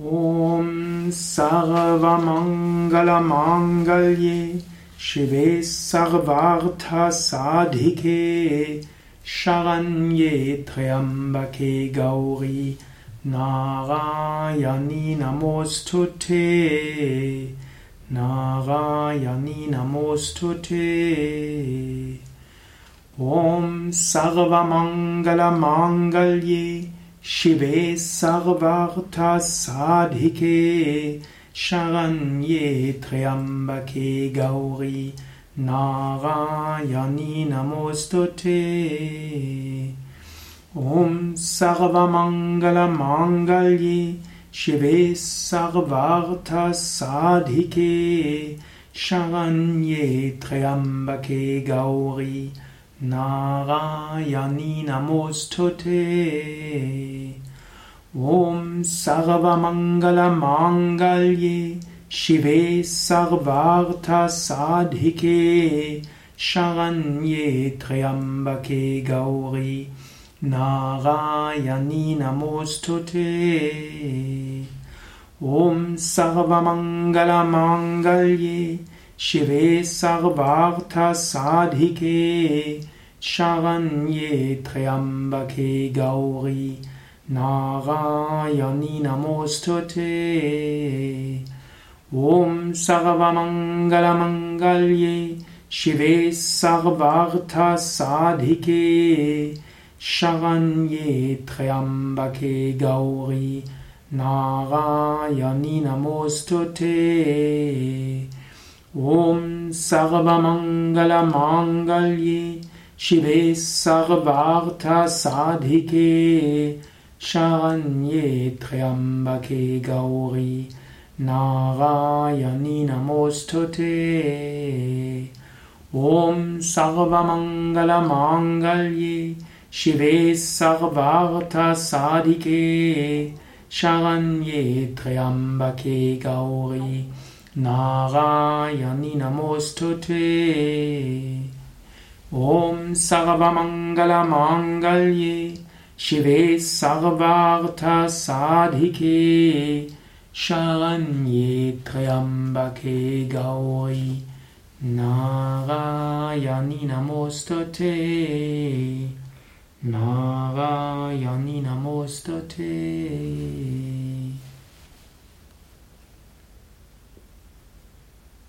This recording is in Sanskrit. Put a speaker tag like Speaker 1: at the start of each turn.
Speaker 1: ॐ सर्वमङ्गलमाङ्गल्ये शिवे सर्वार्थसाधिके शरण्ये त्र्यम्बके गौरी ते। नारायणी नमोऽस्तु ते। ॐ सर्वमङ्गलमाङ्गल्ये शिवे सर्वार्थसाधिके शरण्ये त्र्यम्बके गौरी नारायणी नमोऽस्तु ते। ॐ सर्वमङ्गलमाङ्गल्ये शिवे सर्वार्थसाधिके शरण्ये त्र्यम्बके गौरी नारायणी नमोऽस्तु ते ॐ सर्वमङ्गलमाङ्गल्ये शिवे सर्वार्थसाधिके शरण्ये त्र्यम्बके गौरी नारायणी नमोऽस्तु ते। ॐ सर्वमङ्गलमाङ्गल्ये शिवे सर्वार्थसाधिके शरण्ये त्र्यम्बके गौरी नारायणी नमोऽस्तु ते ॐ सर्वमङ्गलमङ्गल्ये शिवे सर्वार्थसाधिके। शरण्ये त्र्यम्बके गौरी नारायणी नमोऽस्तु ॐ सर्वमङ्गलमाङ्गल्ये शिवे सर्वार्थसाधिके शरण्ये त्र्यम्बके नारायणी नमोऽस्तु ते ॐ सर्वमङ्गलमाङ्गल्ये शिवे सर्वार्थसाधिके शरण्ये त्र्यम्बके नारायणी नमोऽस्तु ते ॐ सर्वमङ्गलमाङ्गल्ये शिवे सर्वार्थसाधिके शरण्ये त्र्यम्बके गौरी नारायणी नमोऽस्तु ते नारायणी नमोऽस्तु ते